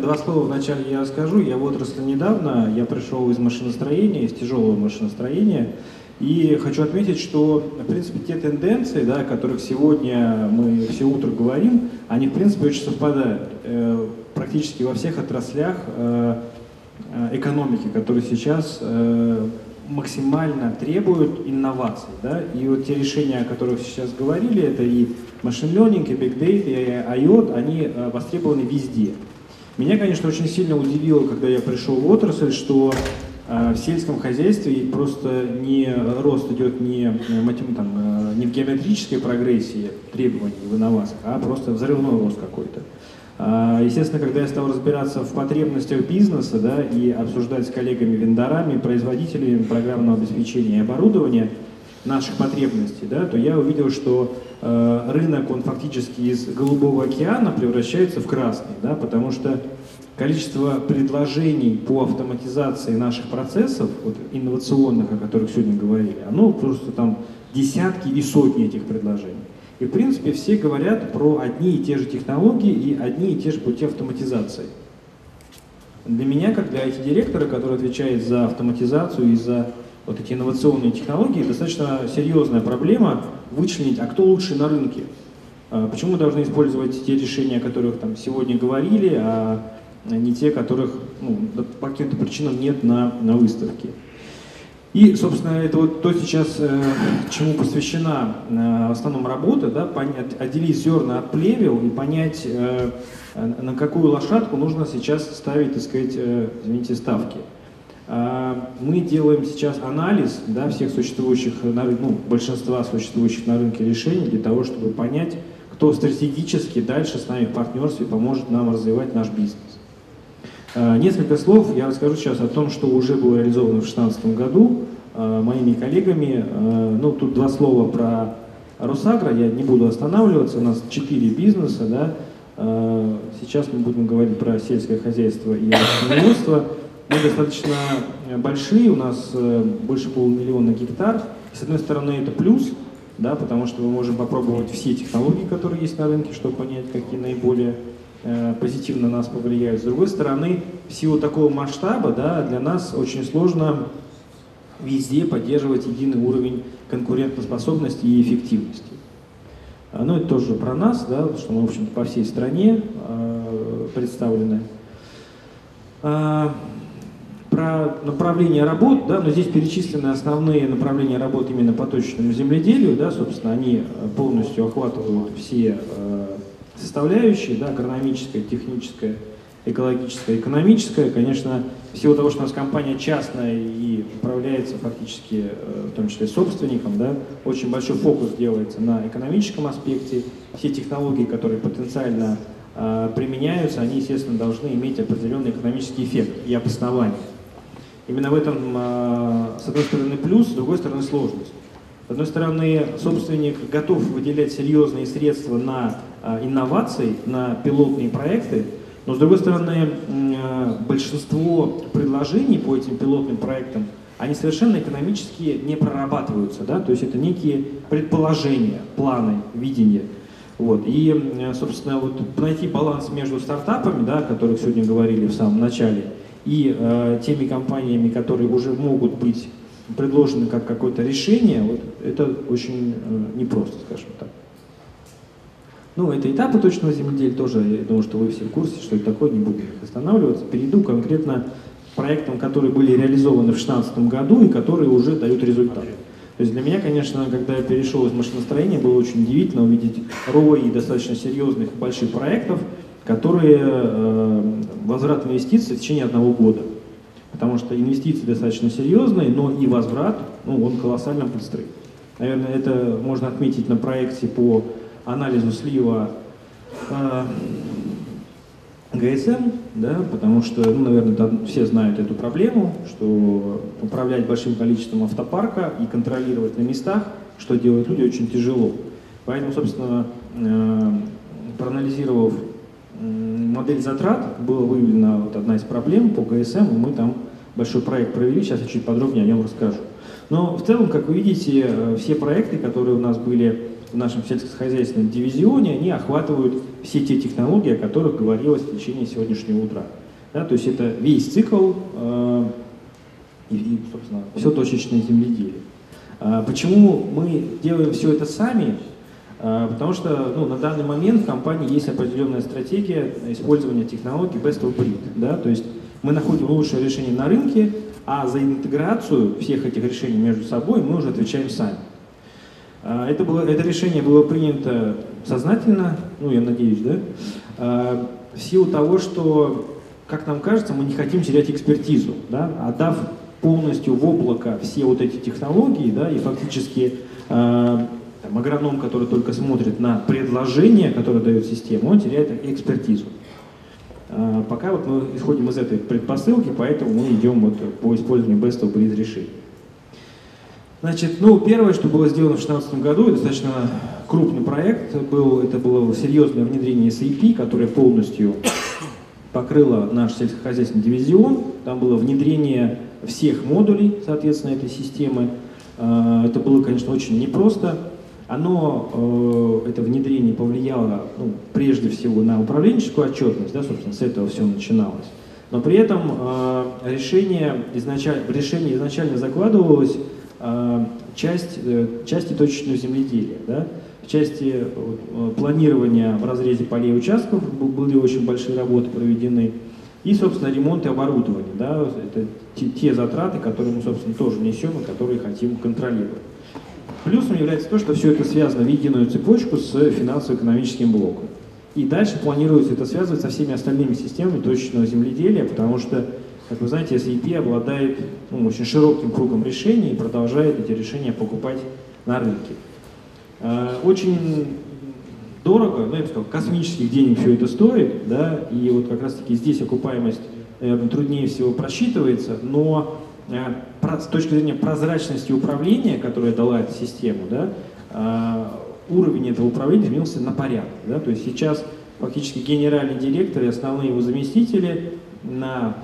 Два слова вначале я расскажу. Я в отрасли недавно, я пришел из машиностроения, из тяжелого машиностроения. И хочу отметить, что, в принципе, те тенденции, да, о которых сегодня мы все утро говорим, они, в принципе, очень совпадают. Э, практически во всех отраслях э, э, экономики, которые сейчас максимально требуют инноваций. Да? И вот те решения, о которых сейчас говорили, это и машин learning, и big data, и IoT, они востребованы везде. Меня, конечно, очень сильно удивило, когда я пришел в отрасль, что а в сельском хозяйстве просто не рост идет не, э, там, э, не в геометрической прогрессии требований в инновациях, а просто взрывной рост какой-то. А, естественно, когда я стал разбираться в потребностях бизнеса да, и обсуждать с коллегами-вендорами, производителями программного обеспечения и оборудования наших потребностей, да, то я увидел, что э, рынок, он фактически из голубого океана превращается в красный, да, потому что количество предложений по автоматизации наших процессов, вот, инновационных, о которых сегодня говорили, оно просто там десятки и сотни этих предложений. И в принципе все говорят про одни и те же технологии и одни и те же пути автоматизации. Для меня, как для IT-директора, который отвечает за автоматизацию и за вот эти инновационные технологии, достаточно серьезная проблема вычленить, а кто лучше на рынке. А почему мы должны использовать те решения, о которых там сегодня говорили, а не те, которых ну, по каким-то причинам нет на, на выставке. И, собственно, это вот то сейчас, э, чему посвящена э, в основном работа, да, понять, отделить зерна от плевел и понять, э, на какую лошадку нужно сейчас ставить, так сказать, э, извините, ставки. Э, мы делаем сейчас анализ да, всех существующих, ну, большинства существующих на рынке решений для того, чтобы понять, кто стратегически дальше с нами в партнерстве поможет нам развивать наш бизнес. Э, несколько слов я расскажу сейчас о том, что уже было реализовано в 2016 году э, моими коллегами. Ну, тут два слова про Росагро, я не буду останавливаться, у нас четыре бизнеса, да. Сейчас мы будем говорить про сельское хозяйство и растениеводство. Мы достаточно большие, у нас больше полумиллиона гектар. С одной стороны, это плюс, да, потому что мы можем попробовать все технологии, которые есть на рынке, чтобы понять, какие наиболее Э, позитивно нас повлияют. С другой стороны, в силу такого масштаба да, для нас очень сложно везде поддерживать единый уровень конкурентоспособности и эффективности. А, ну, это тоже про нас, да, что мы, в общем по всей стране э, представлены. Про направление работ, да, но здесь перечислены основные направления работ именно по точечному земледелию, да, собственно, они полностью охватывают все э, составляющие, да, агрономическая, техническая, экологическая, экономическая, конечно, в силу того, что у нас компания частная и управляется фактически, э, в том числе собственником, да, очень большой фокус делается на экономическом аспекте. Все технологии, которые потенциально э, применяются, они, естественно, должны иметь определенный экономический эффект и обоснование. Именно в этом, э, с одной стороны, плюс, с другой стороны, сложность. С одной стороны, собственник готов выделять серьезные средства на а, инноваций, на пилотные проекты, но с другой стороны, а, большинство предложений по этим пилотным проектам, они совершенно экономически не прорабатываются, да? то есть это некие предположения, планы, видения. Вот. И, собственно, вот найти баланс между стартапами, да, о которых сегодня говорили в самом начале, и э, теми компаниями, которые уже могут быть предложено как какое-то решение, вот это очень э, непросто, скажем так. Ну, это этапы точного земледелия тоже, я думаю, что вы все в курсе, что это такое, не будем их останавливаться. Перейду конкретно к проектам, которые были реализованы в 2016 году и которые уже дают результат. То есть для меня, конечно, когда я перешел из машиностроения, было очень удивительно увидеть рой достаточно серьезных больших проектов, которые э, возврат инвестиций в течение одного года потому что инвестиции достаточно серьезные, но и возврат, ну, он колоссально быстрый. Наверное, это можно отметить на проекте по анализу слива э, ГСМ, да, потому что, ну, наверное, там все знают эту проблему, что управлять большим количеством автопарка и контролировать на местах, что делают люди, очень тяжело. Поэтому, собственно, э, проанализировав модель затрат, была выявлена вот одна из проблем по ГСМ, и мы там большой проект провели, сейчас я чуть подробнее о нем расскажу. Но в целом, как вы видите, э, все проекты, которые у нас были в нашем сельскохозяйственном дивизионе, они охватывают все те технологии, о которых говорилось в течение сегодняшнего утра. Да, то есть это весь цикл э, и, и, собственно, все точечное земледелие. А почему мы делаем все это сами? А, потому что ну, на данный момент в компании есть определенная стратегия использования технологий best of breed. Да? То есть мы находим лучшее решение на рынке, а за интеграцию всех этих решений между собой мы уже отвечаем сами. А, это, было, это решение было принято сознательно, ну я надеюсь, да, в силу того, что, как нам кажется, мы не хотим терять экспертизу, да, отдав полностью в облако все вот эти технологии, да, и фактически э, там, агроном, который только смотрит на предложение, которое дает система, он теряет экспертизу. Э, пока вот мы исходим из этой предпосылки, поэтому мы идем вот по использованию best of breed решений. Значит, ну, первое, что было сделано в 2016 году, достаточно крупный проект был, это было серьезное внедрение SAP, которое полностью покрыло наш сельскохозяйственный дивизион. Там было внедрение всех модулей, соответственно, этой системы. А, это было, конечно, очень непросто. Оно, э, это внедрение повлияло ну, прежде всего на управленческую отчетность, да, собственно, с этого все начиналось. Но при этом э, решение изначально, в решении изначально закладывалось э, часть, части точечного земледелия. Да? В части планирования в разрезе полей участков были очень большие работы проведены. И, собственно, ремонт и оборудование. Да, это те, те затраты, которые мы, собственно, тоже несем и которые хотим контролировать. Плюсом является то, что все это связано в единую цепочку с финансово-экономическим блоком. И дальше планируется это связывать со всеми остальными системами точечного земледелия, потому что, как вы знаете, SAP обладает ну, очень широким кругом решений и продолжает эти решения покупать на рынке. А, очень дорого, ну, я бы сказал, космических денег все это стоит, да, и вот как раз-таки здесь окупаемость, наверное, труднее всего просчитывается, но э, с точки зрения прозрачности управления, которая дала эту систему, да, э, уровень этого управления изменился на порядок, да, то есть сейчас фактически генеральный директор и основные его заместители на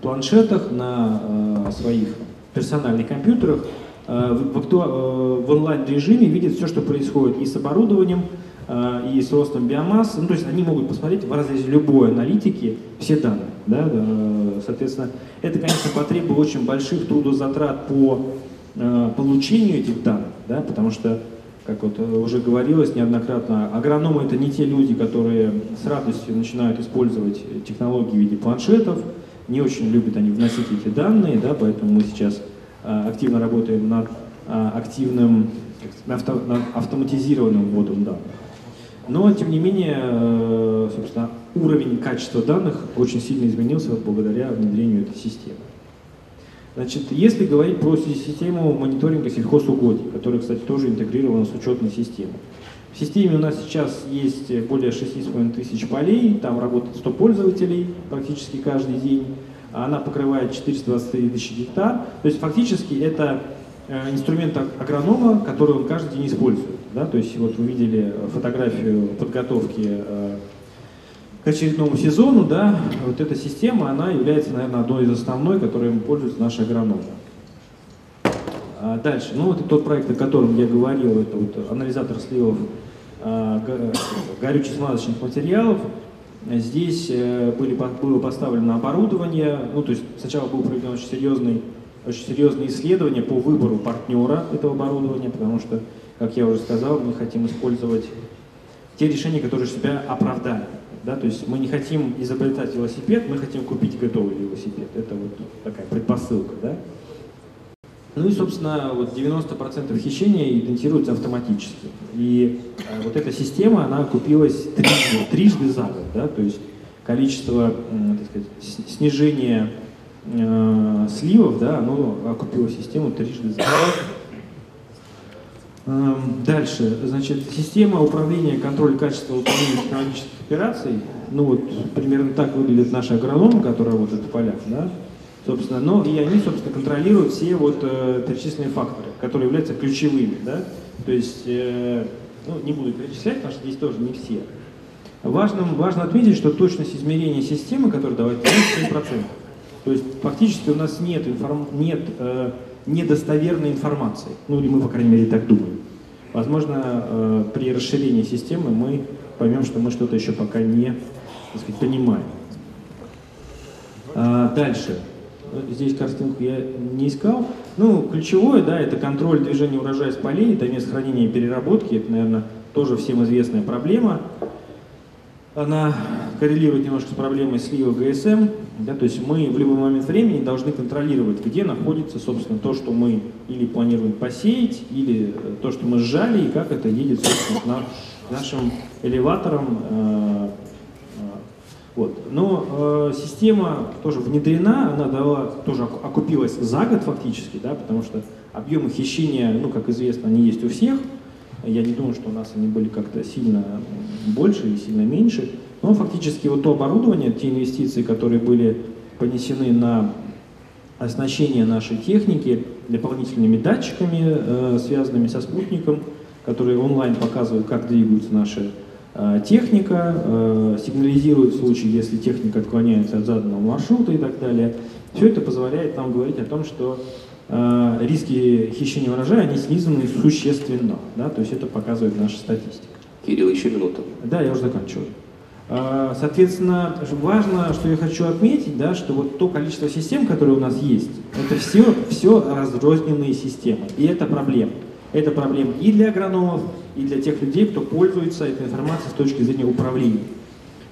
планшетах, на э, своих персональных компьютерах в, в, в онлайн-режиме видят все, что происходит и с оборудованием, Э, и с ростом биомассы. Ну, то есть они могут посмотреть в разрезе любой аналитики все данные. Да, да, соответственно, это, конечно, потребует очень больших трудозатрат по э, получению этих данных, да, потому что, как вот уже говорилось неоднократно, агрономы это не те люди, которые с радостью начинают использовать технологии в виде планшетов, не очень любят они вносить эти данные, да, поэтому мы сейчас э, активно работаем над э, активным, над автоматизированным вводом данных. Но, тем не менее, э, собственно, уровень качества данных очень сильно изменился благодаря внедрению этой системы. Значит, если говорить про систему мониторинга сельхозугодий, которая, кстати, тоже интегрирована с учетной системой. В системе у нас сейчас есть более 6,5 тысяч полей, там работает 100 пользователей практически каждый день. Она покрывает 423 тысячи гектар. То есть фактически это Э, инструмент агронома, который он каждый день использует. Да? То есть вот вы видели фотографию подготовки э, к очередному сезону, да, вот эта система, она является, наверное, одной из основной, которой пользуются наши агрономы. А дальше, ну вот тот проект, о котором я говорил, это вот анализатор сливов э, горюче-смазочных материалов. Здесь были, было поставлено оборудование, ну то есть сначала был проведен очень серьезный очень серьезные исследования по выбору партнера этого оборудования, потому что, как я уже сказал, мы хотим использовать те решения, которые себя оправдали. Да? То есть мы не хотим изобретать велосипед, мы хотим купить готовый велосипед. Это вот такая предпосылка. Да? Ну и, собственно, вот 90% хищения идентируется автоматически. И э, вот эта система, она купилась трижды, трижды за год. Да? То есть количество э, так сказать, снижения э, сливов, да, оно окупило систему трижды за э, Дальше, значит, система управления и контроля качества выполнения технологических операций, ну вот примерно так выглядят наши агрономы, которые работают в полях, да, собственно, но и они, собственно, контролируют все вот э, перечисленные факторы, которые являются ключевыми, да, то есть, э, ну, не буду перечислять, потому что здесь тоже не все. Важно, важно отметить, что точность измерения системы, которая давать 7%. То есть фактически у нас нет, информ... нет э, недостоверной информации. Ну или мы, по крайней мере, так думаем. Возможно, э, при расширении системы мы поймем, что мы что-то еще пока не так сказать, понимаем. А, дальше. Здесь картинку я не искал. Ну, ключевое, да, это контроль движения урожая с полей до мест хранения и переработки. Это, наверное, тоже всем известная проблема. Она коррелирует немножко с проблемой слива ГСМ. Да, то есть мы в любой момент времени должны контролировать, где находится, собственно, то, что мы или планируем посеять, или то, что мы сжали, и как это едет, собственно, нашим элеватором э, вот. Но э, система тоже внедрена, она дала, тоже окупилась за год фактически, да, потому что объемы хищения, ну, как известно, они есть у всех. Я не думаю, что у нас они были как-то сильно больше или сильно меньше. Но фактически вот то оборудование, те инвестиции, которые были понесены на оснащение нашей техники дополнительными датчиками, э, связанными со спутником, которые онлайн показывают, как двигаются наши Э, техника, э, сигнализирует в случае, если техника отклоняется от заданного маршрута и так далее. Все это позволяет нам говорить о том, что риски хищения урожая, они снизены существенно. Да? То есть это показывает наша статистика. Кирилл, еще минута. Да, я уже заканчиваю. Соответственно, важно, что я хочу отметить, да, что вот то количество систем, которые у нас есть, это все, все разрозненные системы. И это проблема. Это проблема и для агрономов, и для тех людей, кто пользуется этой информацией с точки зрения управления.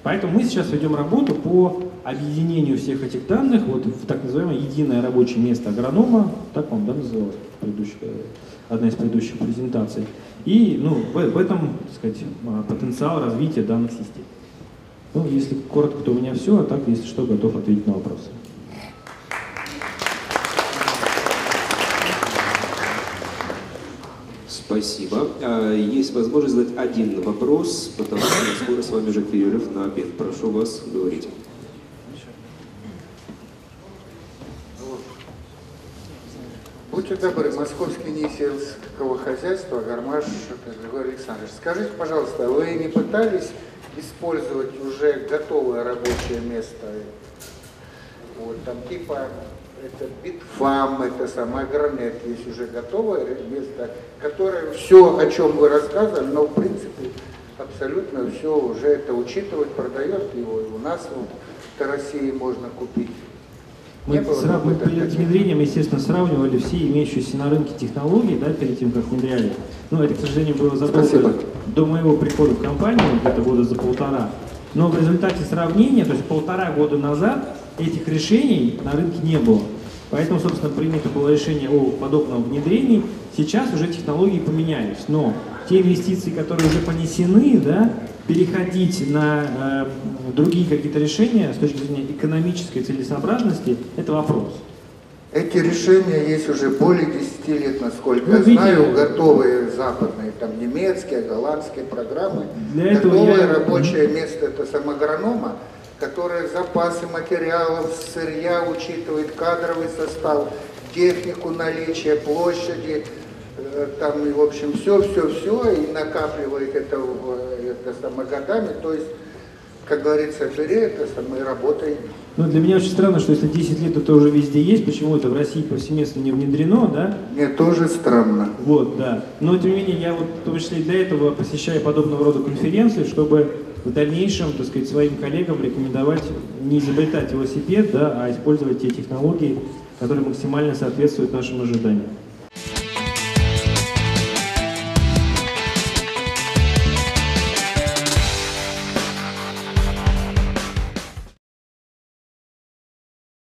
Поэтому мы сейчас ведем работу по объединению всех этих данных вот в так называемое единое рабочее место агронома, так он да, называлось одна из предыдущих презентаций. И ну, в, в этом так сказать, а, потенциал развития данных систем. Ну, если коротко, то у меня все, а так, если что, готов ответить на вопросы. Спасибо. А, есть возможность задать один вопрос, потому что скоро с вами уже перерыв на обед. Прошу вас говорить. Будьте добры, Московский НИИ сельского хозяйства, Гармаш Григорий Александрович, скажите, пожалуйста, вы не пытались использовать уже готовое рабочее место, вот, там типа это Битфам, это сама Гранет, есть уже готовое место, которое все, о чем вы рассказывали, но в принципе абсолютно все уже это учитывает, продает его, и у нас вот в России можно купить. Мы, срав... мы перед внедрением, естественно, сравнивали все имеющиеся на рынке технологии, да, перед тем, как внедряли. Но это, к сожалению, было задолго до моего прихода в компанию, где-то года за полтора. Но в результате сравнения, то есть полтора года назад, этих решений на рынке не было. Поэтому, собственно, принято было решение о подобном внедрении. Сейчас уже технологии поменялись, но те инвестиции, которые уже понесены, да, переходить на э, другие какие-то решения с точки зрения экономической целесообразности, это вопрос. Эти решения есть уже более 10 лет, насколько ну, я знаю, готовые западные, там немецкие, голландские программы. Для Готовое этого я... рабочее место это самогранома которая запасы материалов, сырья учитывает, кадровый состав, технику наличие, площади, э, там, и, в общем, все, все, все, и накапливает это, это самое годами, то есть, как говорится, бери это самое, работай. Ну, для меня очень странно, что если 10 лет это уже везде есть, почему это в России повсеместно не внедрено, да? Мне тоже странно. Вот, да. Но, тем не менее, я вот, в том числе для этого посещаю подобного рода конференции, чтобы в дальнейшем, так сказать, своим коллегам рекомендовать не изобретать велосипед, да, а использовать те технологии, которые максимально соответствуют нашим ожиданиям.